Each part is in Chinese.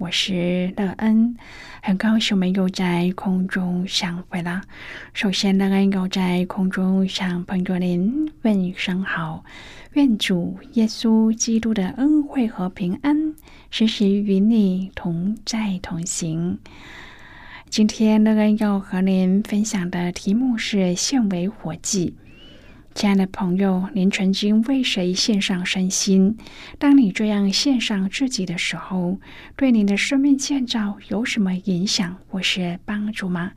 我是乐恩，很高兴我们又在空中相会了。首先，乐恩要在空中向朋友您问声好，愿主耶稣基督的恩惠和平安时时与你同在同行。今天，乐恩要和您分享的题目是献为火祭。亲爱的朋友，您曾经为谁献上身心？当你这样献上自己的时候，对您的生命建造有什么影响或是帮助吗？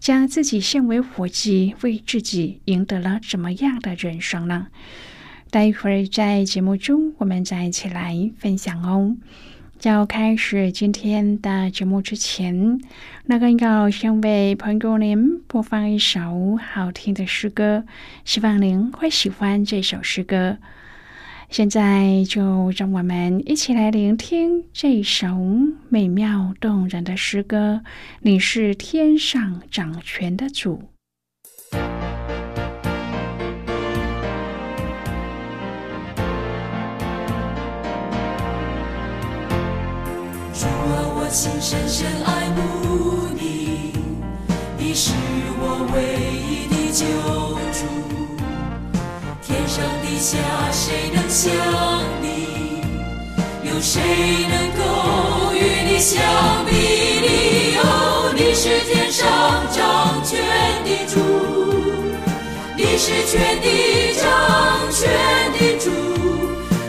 将自己献为火祭，为自己赢得了怎么样的人生呢？待会儿在节目中，我们再一起来分享哦。要开始今天的节目之前，那个要先为朋友您播放一首好听的诗歌，希望您会喜欢这首诗歌。现在就让我们一起来聆听这首美妙动人的诗歌。你是天上掌权的主。心深深爱慕你，你是我唯一的救主。天上地下谁能像你？有谁能够与你相比拟？哦，你是天上掌权的主，你是全地掌权的主，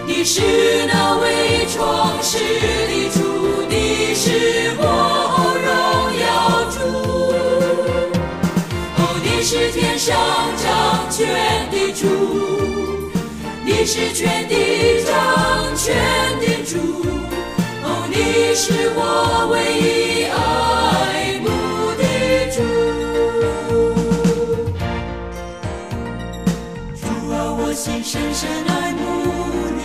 你是那位创世的主。全的主，你是全地掌权的主，哦，你是我唯一爱慕的主。主啊，我心深深爱慕你，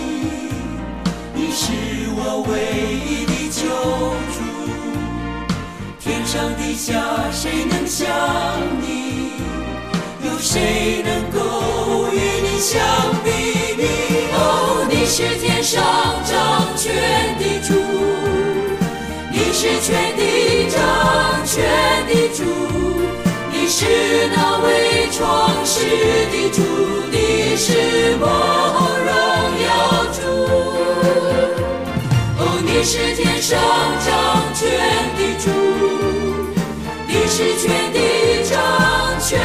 你是我唯一的。救主，天上地下谁能像你？有谁能够与你相比拟？哦，你是天上掌权的主，你是全地掌权的主，你是那位创世的主，你是我荣耀主。哦你是天上掌权的主，你是全地掌权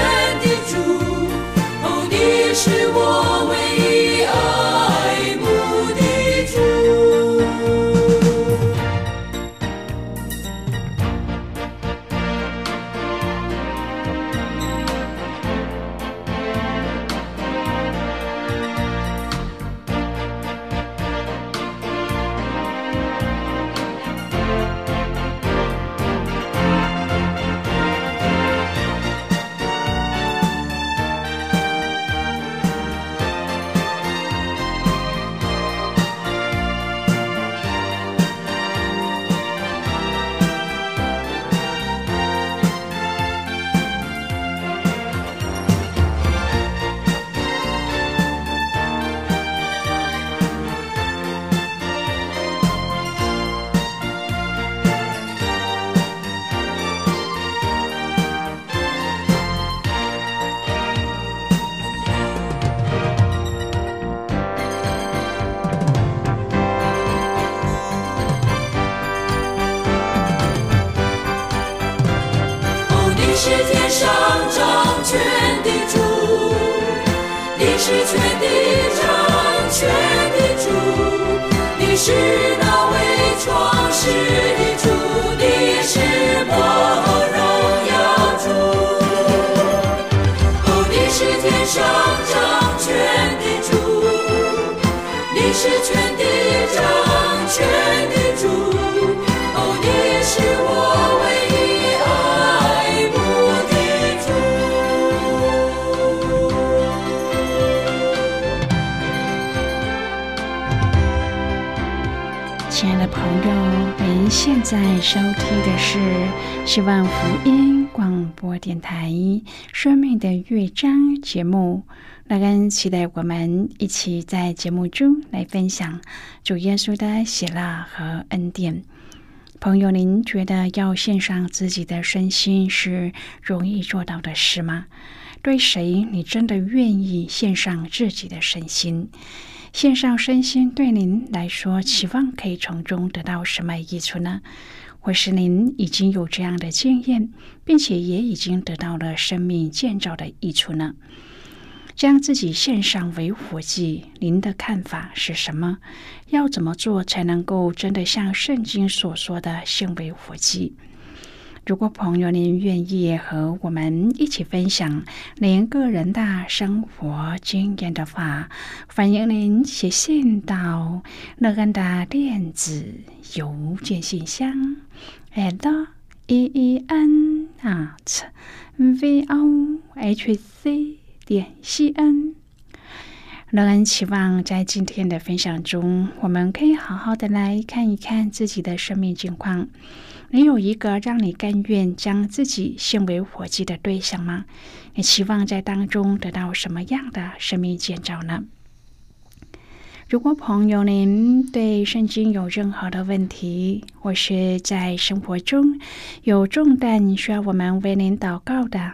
在收听的是希望福音广播电台《生命的乐章》节目。那跟期待我们一起在节目中来分享主耶稣的喜乐和恩典。朋友，您觉得要献上自己的身心是容易做到的事吗？对谁你真的愿意献上自己的身心？献上身心对您来说，期望可以从中得到什么益处呢？或是您已经有这样的经验，并且也已经得到了生命建造的益处呢？将自己献上为活祭，您的看法是什么？要怎么做才能够真的像圣经所说的献为活祭？如果朋友您愿意和我们一起分享您个人的生活经验的话，欢迎您写信到乐安的电子邮件信箱，at e e n at v o h c 点 c n。乐恩期望在今天的分享中，我们可以好好的来看一看自己的生命境况。你有一个让你甘愿将自己献为火祭的对象吗？你期望在当中得到什么样的生命建造呢？如果朋友您对圣经有任何的问题，或是在生活中有重担需要我们为您祷告的，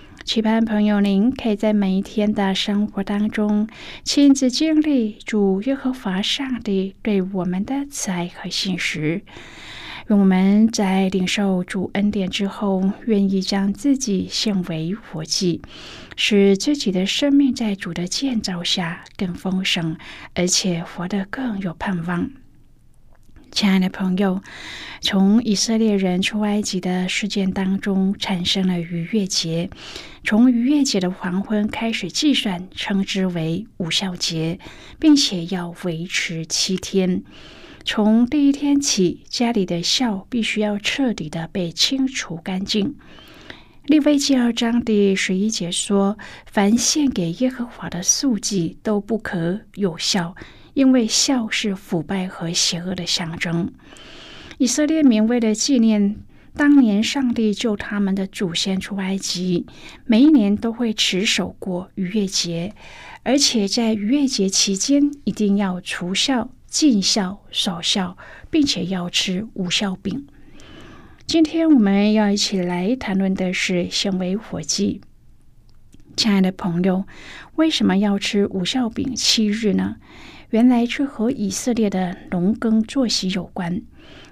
期盼朋友您可以在每一天的生活当中，亲自经历主耶和华上帝对我们的慈爱和信实。愿我们在领受主恩典之后，愿意将自己献为活祭，使自己的生命在主的建造下更丰盛，而且活得更有盼望。亲爱的朋友，从以色列人出埃及的事件当中产生了逾越节，从逾越节的黄昏开始计算，称之为无效节，并且要维持七天。从第一天起，家里的酵必须要彻底的被清除干净。利未记二章第十一节说：“凡献给耶和华的素祭都不可有效。”因为笑是腐败和邪恶的象征。以色列民为了纪念当年上帝救他们的祖先出埃及，每一年都会持守过逾越节，而且在逾越节期间一定要除孝、尽孝、守孝，并且要吃无孝饼。今天我们要一起来谈论的是献为火祭。亲爱的朋友，为什么要吃无孝饼七日呢？原来却和以色列的农耕作息有关。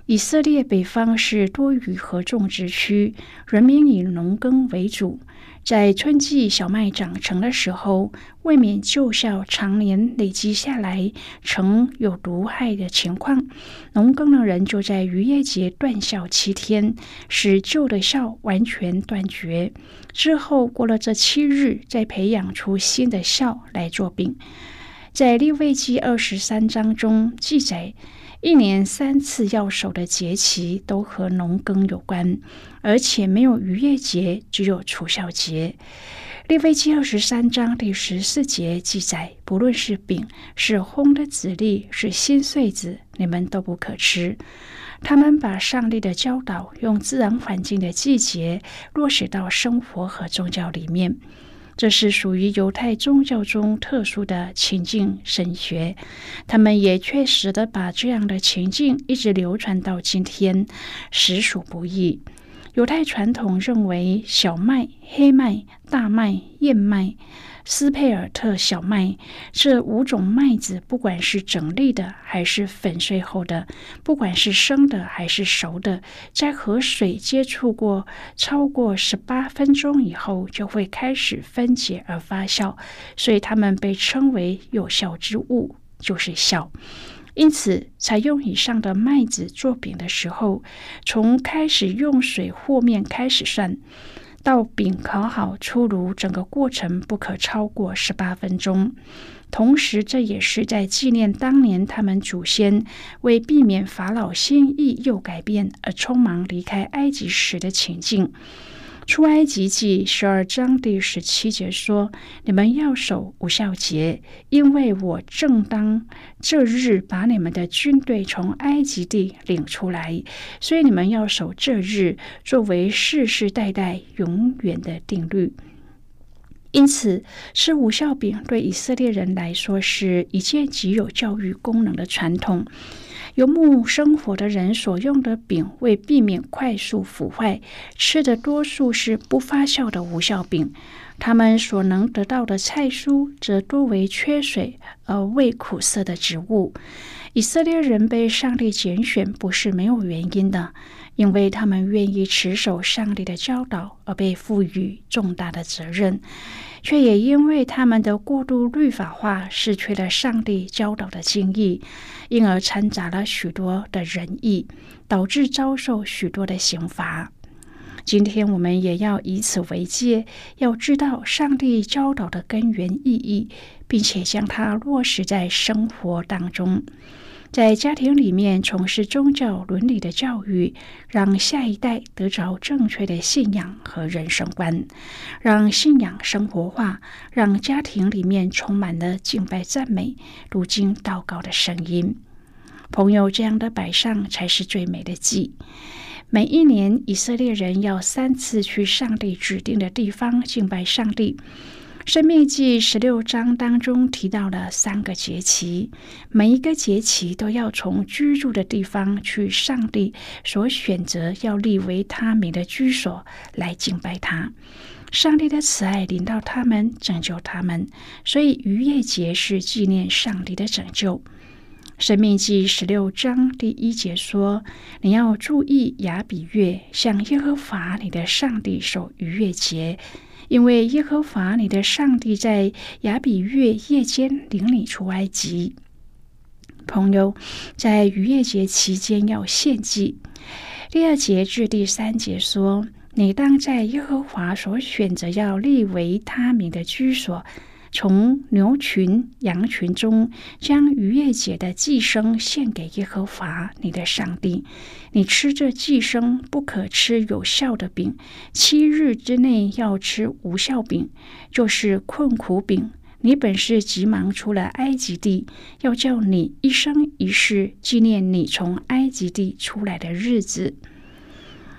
以色列北方是多雨和种植区，人民以农耕为主。在春季小麦长成的时候，为免旧酵常年累积下来成有毒害的情况，农耕的人就在渔业节断酵七天，使旧的酵完全断绝。之后过了这七日，再培养出新的酵来做饼。在利未记二十三章中记载，一年三次要守的节期都和农耕有关，而且没有逾越节，只有除孝节。利未记二十三章第十四节记载，不论是饼，是烘的籽粒，是新穗子，你们都不可吃。他们把上帝的教导用自然环境的季节落实到生活和宗教里面。这是属于犹太宗教中特殊的情境神学。他们也确实的把这样的情境一直流传到今天，实属不易。犹太传统认为，小麦、黑麦、大麦、燕麦。斯佩尔特小麦这五种麦子，不管是整粒的还是粉碎后的，不管是生的还是熟的，在和水接触过超过十八分钟以后，就会开始分解而发酵，所以它们被称为有效之物，就是酵。因此，采用以上的麦子做饼的时候，从开始用水和面开始算。到饼烤好出炉，整个过程不可超过十八分钟。同时，这也是在纪念当年他们祖先为避免法老心意又改变而匆忙离开埃及时的情境。出埃及记十二章第十七节说：“你们要守无效节，因为我正当这日把你们的军队从埃及地领出来，所以你们要守这日，作为世世代代永远的定律。因此，吃无效饼对以色列人来说是一件极有教育功能的传统。”游牧生活的人所用的饼，为避免快速腐坏，吃的多数是不发酵的无效饼。他们所能得到的菜蔬，则多为缺水而味苦涩的植物。以色列人被上帝拣选，不是没有原因的，因为他们愿意持守上帝的教导，而被赋予重大的责任。却也因为他们的过度律法化，失去了上帝教导的经义，因而掺杂了许多的仁义，导致遭受许多的刑罚。今天我们也要以此为戒，要知道上帝教导的根源意义，并且将它落实在生活当中。在家庭里面从事宗教伦理的教育，让下一代得着正确的信仰和人生观，让信仰生活化，让家庭里面充满了敬拜赞美、读经祷告的声音。朋友，这样的摆上才是最美的祭。每一年，以色列人要三次去上帝指定的地方敬拜上帝。生命记十六章当中提到了三个节期，每一个节期都要从居住的地方去上帝所选择要立为他名的居所来敬拜他。上帝的慈爱领到他们，拯救他们，所以逾越节是纪念上帝的拯救。生命记十六章第一节说：“你要注意亚比月，向耶和华你的上帝守逾越节。”因为耶和华你的上帝在亚比月夜间领你出埃及，朋友，在逾越节期间要献祭。第二节至第三节说，你当在耶和华所选择要立为他名的居所。从牛群、羊群中将逾越节的寄生献给耶和华你的上帝。你吃这寄生，不可吃有效的饼。七日之内要吃无效饼，就是困苦饼。你本是急忙出了埃及地，要叫你一生一世纪念你从埃及地出来的日子。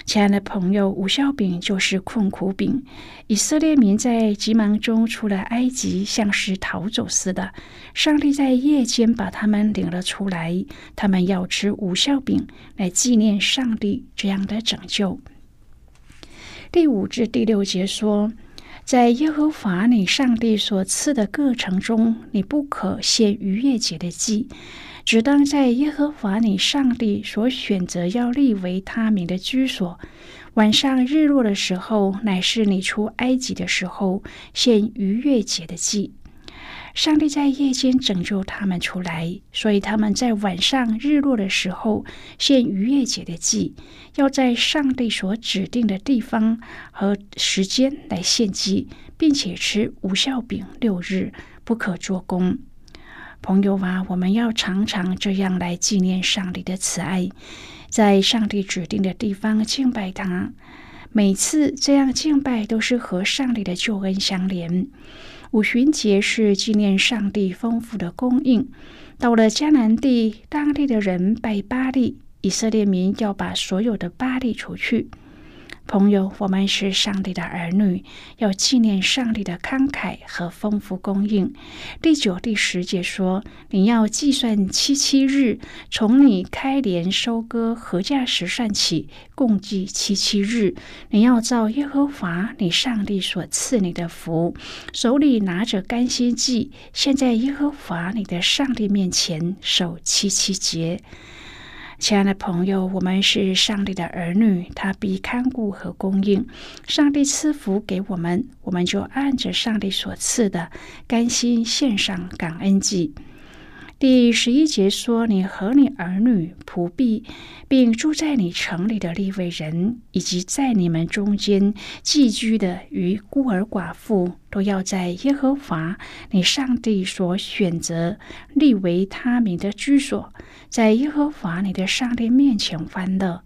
亲爱的朋友，无效饼就是困苦饼。以色列民在急忙中出了埃及，像是逃走似的。上帝在夜间把他们领了出来，他们要吃无效饼来纪念上帝这样的拯救。第五至第六节说，在耶和华你上帝所赐的各城中，你不可献逾越节的祭。只当在耶和华你上帝所选择要立为他名的居所，晚上日落的时候，乃是你出埃及的时候，献逾越节的祭。上帝在夜间拯救他们出来，所以他们在晚上日落的时候献逾越节的祭，要在上帝所指定的地方和时间来献祭，并且吃无效饼六日，不可做工。朋友啊，我们要常常这样来纪念上帝的慈爱，在上帝指定的地方敬拜他。每次这样敬拜都是和上帝的救恩相连。五旬节是纪念上帝丰富的供应。到了迦南地，当地的人拜巴利，以色列民要把所有的巴利除去。朋友，我们是上帝的儿女，要纪念上帝的慷慨和丰富供应。第九、第十节说：“你要计算七七日，从你开镰收割禾稼时算起，共计七七日。你要照耶和华你上帝所赐你的福，手里拿着甘心祭，现在耶和华你的上帝面前守七七节。”亲爱的朋友，我们是上帝的儿女，他必看顾和供应。上帝赐福给我们，我们就按着上帝所赐的，甘心献上感恩祭。第十一节说：“你和你儿女、仆婢，并住在你城里的立位人，以及在你们中间寄居的与孤儿寡妇，都要在耶和华你上帝所选择立为他名的居所，在耶和华你的上帝面前欢乐。”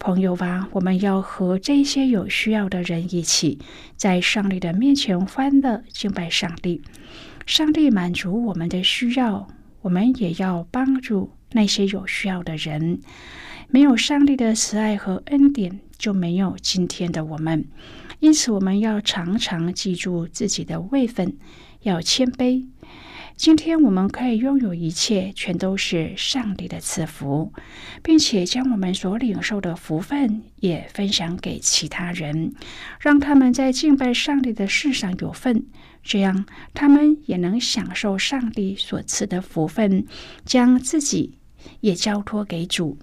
朋友吧，我们要和这些有需要的人一起，在上帝的面前欢乐敬拜上帝。上帝满足我们的需要。我们也要帮助那些有需要的人。没有上帝的慈爱和恩典，就没有今天的我们。因此，我们要常常记住自己的位分，要谦卑。今天我们可以拥有一切，全都是上帝的赐福，并且将我们所领受的福分也分享给其他人，让他们在敬拜上帝的事上有份。这样，他们也能享受上帝所赐的福分，将自己也交托给主。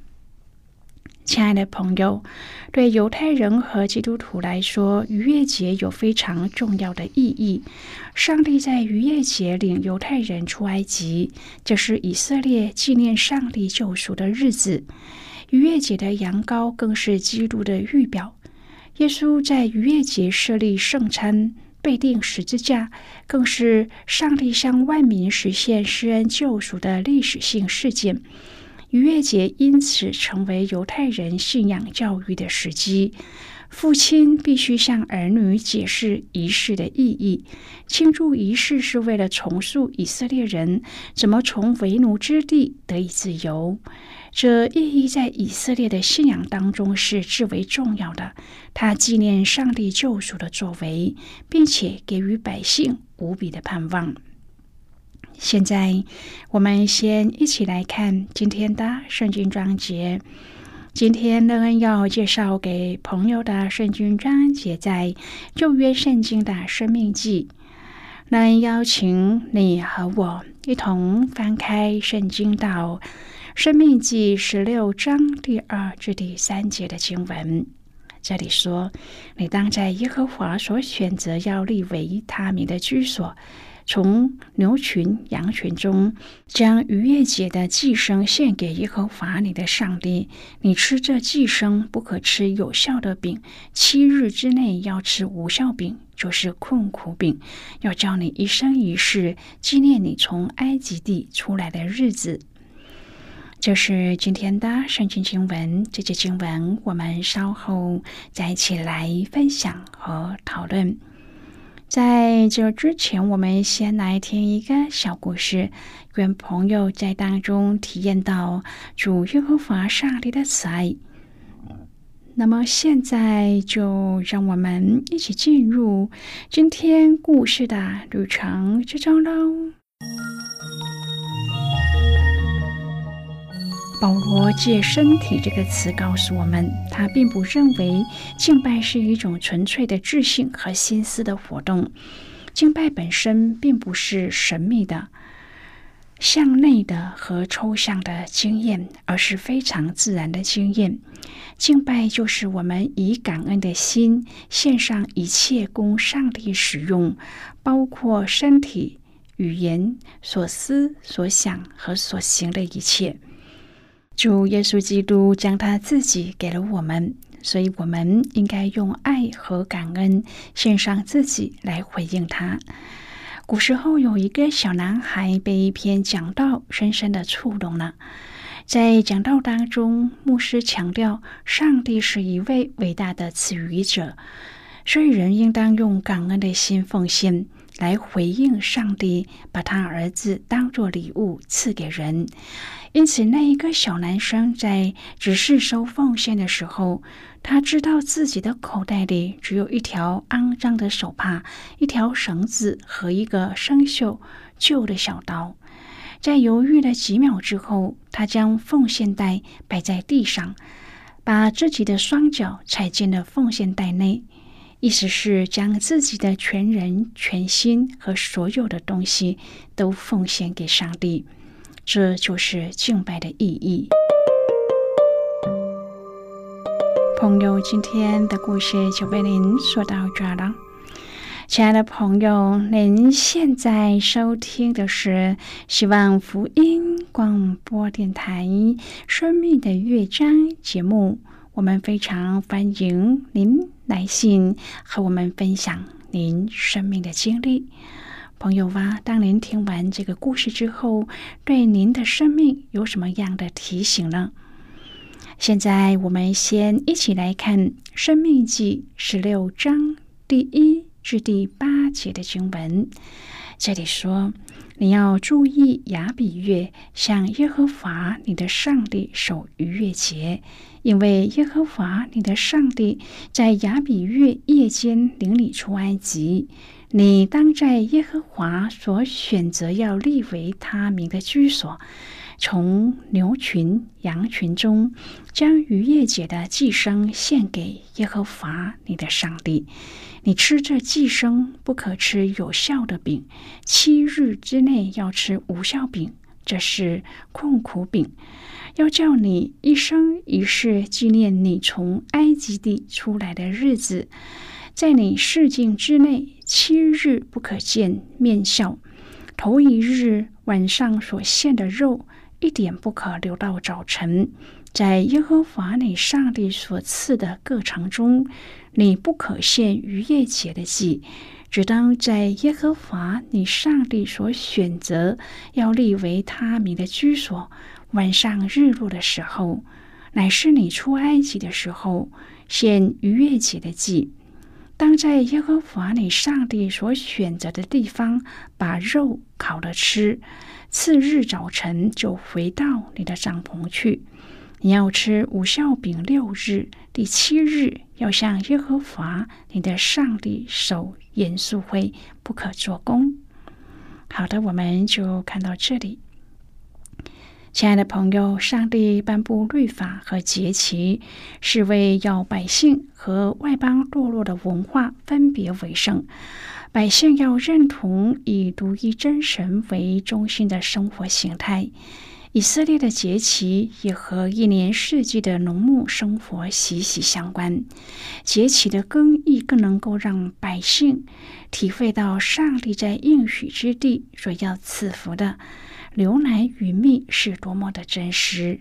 亲爱的朋友，对犹太人和基督徒来说，逾越节有非常重要的意义。上帝在逾越节领犹太人出埃及，这是以色列纪念上帝救赎的日子。逾越节的羊羔更是基督的预表。耶稣在逾越节设立圣餐。被钉十字架，更是上帝向万民实现施恩救赎的历史性事件。逾越节因此成为犹太人信仰教育的时机。父亲必须向儿女解释仪式的意义。庆祝仪式是为了重塑以色列人怎么从为奴之地得以自由。这意义在以色列的信仰当中是至为重要的。他纪念上帝救赎的作为，并且给予百姓无比的盼望。现在，我们先一起来看今天的圣经章节。今天乐恩要介绍给朋友的圣经章节，在旧约圣经的生命记。乐恩邀请你和我一同翻开圣经到。生命记十六章第二至第三节的经文，这里说：“你当在耶和华所选择要立为他名的居所，从牛群羊群中，将逾越节的寄生献给耶和华你的上帝。你吃这寄生，不可吃有效的饼。七日之内要吃无效饼，就是困苦饼，要叫你一生一世纪念你从埃及地出来的日子。”这是今天的圣经经文，这节经文我们稍后再一起来分享和讨论。在这之前，我们先来听一个小故事，愿朋友在当中体验到主耶和华上帝的慈爱。那么现在就让我们一起进入今天故事的旅程之中喽。保罗借“身体”这个词告诉我们，他并不认为敬拜是一种纯粹的智性和心思的活动。敬拜本身并不是神秘的、向内的和抽象的经验，而是非常自然的经验。敬拜就是我们以感恩的心献上一切供上帝使用，包括身体、语言、所思、所想和所行的一切。主耶稣基督将他自己给了我们，所以我们应该用爱和感恩献上自己来回应他。古时候有一个小男孩被一篇讲道深深的触动了，在讲道当中，牧师强调上帝是一位伟大的赐予者，所以人应当用感恩的心奉献，来回应上帝把他儿子当作礼物赐给人。因此，那一个小男生在只是收奉献的时候，他知道自己的口袋里只有一条肮脏的手帕、一条绳子和一个生锈旧的小刀。在犹豫了几秒之后，他将奉献袋摆在地上，把自己的双脚踩进了奉献袋内，意思是将自己的全人、全心和所有的东西都奉献给上帝。这就是敬拜的意义。朋友，今天的故事就为您说到这儿了。亲爱的朋友，您现在收听的是希望福音广播电台《生命的乐章》节目。我们非常欢迎您来信和我们分享您生命的经历。朋友哇，当您听完这个故事之后，对您的生命有什么样的提醒呢？现在我们先一起来看《生命记》十六章第一至第八节的经文。这里说：“你要注意雅比月，向耶和华你的上帝守逾越节，因为耶和华你的上帝在雅比月夜间领你出埃及。”你当在耶和华所选择要立为他名的居所，从牛群、羊群中将逾越节的祭牲献给耶和华你的上帝。你吃这祭牲，不可吃有效的饼；七日之内要吃无效饼，这是困苦饼，要叫你一生一世纪念你从埃及地出来的日子。在你世境之内，七日不可见面笑。头一日晚上所献的肉，一点不可留到早晨。在耶和华你上帝所赐的各城中，你不可献逾越节的祭，只当在耶和华你上帝所选择要立为他名的居所。晚上日落的时候，乃是你出埃及的时候，献逾越节的祭。当在耶和华你上帝所选择的地方把肉烤了吃，次日早晨就回到你的帐篷去。你要吃五孝饼六日，第七日要向耶和华你的上帝守严肃会，不可做工。好的，我们就看到这里。亲爱的朋友，上帝颁布律法和节期，是为要百姓和外邦堕落的文化分别为圣。百姓要认同以独一真神为中心的生活形态。以色列的节期也和一年四季的农牧生活息息相关。节期的更易更能够让百姓体会到上帝在应许之地所要赐福的。牛奶与蜜是多么的真实！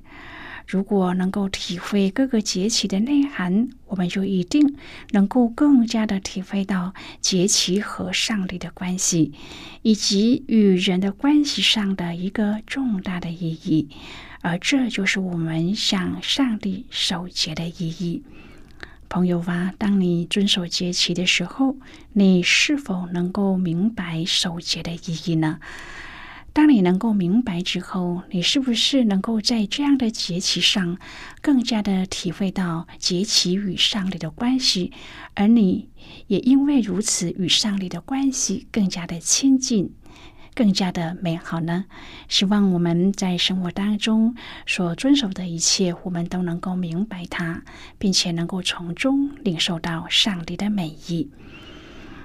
如果能够体会各个节气的内涵，我们就一定能够更加的体会到节气和上帝的关系，以及与人的关系上的一个重大的意义。而这就是我们向上帝守节的意义。朋友啊，当你遵守节气的时候，你是否能够明白守节的意义呢？当你能够明白之后，你是不是能够在这样的节气上更加的体会到节气与上帝的关系，而你也因为如此与上帝的关系更加的亲近，更加的美好呢？希望我们在生活当中所遵守的一切，我们都能够明白它，并且能够从中领受到上帝的美意。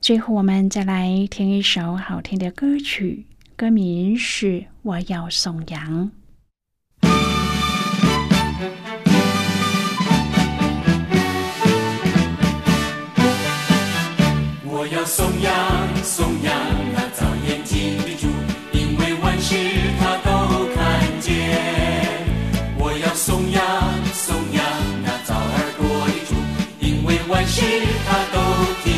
最后，我们再来听一首好听的歌曲，歌名是《我要颂扬》。我要颂扬，颂扬那造眼睛的主，因为万事他都看见。我要颂扬，颂扬那造耳朵的主，因为万事他都听。